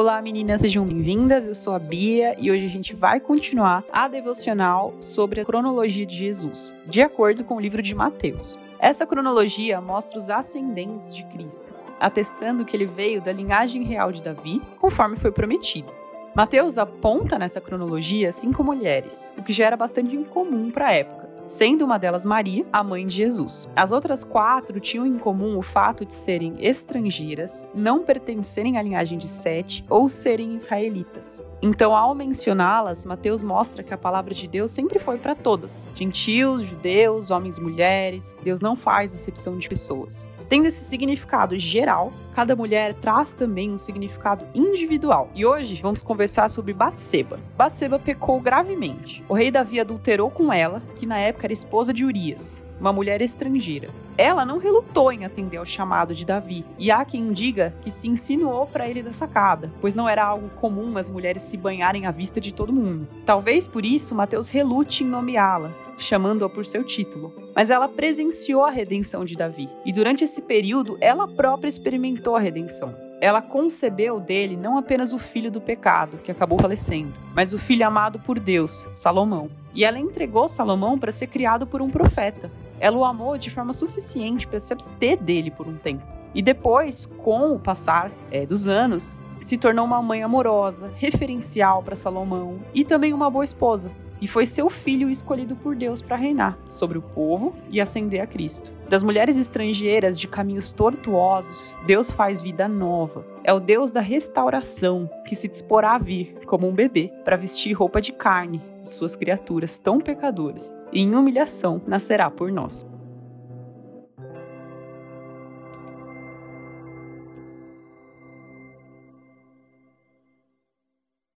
Olá meninas, sejam bem-vindas. Eu sou a Bia e hoje a gente vai continuar a devocional sobre a cronologia de Jesus, de acordo com o livro de Mateus. Essa cronologia mostra os ascendentes de Cristo, atestando que ele veio da linhagem real de Davi, conforme foi prometido. Mateus aponta nessa cronologia cinco mulheres, o que já era bastante incomum para a época sendo uma delas Maria, a mãe de Jesus. As outras quatro tinham em comum o fato de serem estrangeiras, não pertencerem à linhagem de Sete ou serem israelitas. Então, ao mencioná-las, Mateus mostra que a palavra de Deus sempre foi para todas: gentios, judeus, homens e mulheres. Deus não faz acepção de pessoas. Tendo esse significado geral, cada mulher traz também um significado individual. E hoje vamos conversar sobre Batseba. Batseba pecou gravemente. O rei Davi adulterou com ela, que na época era esposa de Urias uma mulher estrangeira. Ela não relutou em atender ao chamado de Davi, e há quem diga que se insinuou para ele da sacada, pois não era algo comum as mulheres se banharem à vista de todo mundo. Talvez por isso Mateus relute em nomeá-la, chamando-a por seu título. Mas ela presenciou a redenção de Davi, e durante esse período ela própria experimentou a redenção. Ela concebeu dele não apenas o filho do pecado, que acabou falecendo, mas o filho amado por Deus, Salomão. E ela entregou Salomão para ser criado por um profeta, ela o amou de forma suficiente para se abster dele por um tempo. E depois, com o passar é, dos anos, se tornou uma mãe amorosa, referencial para Salomão e também uma boa esposa. E foi seu filho escolhido por Deus para reinar sobre o povo e ascender a Cristo. Das mulheres estrangeiras de caminhos tortuosos, Deus faz vida nova. É o Deus da restauração que se disporá a vir como um bebê para vestir roupa de carne de suas criaturas tão pecadoras e em humilhação nascerá por nós.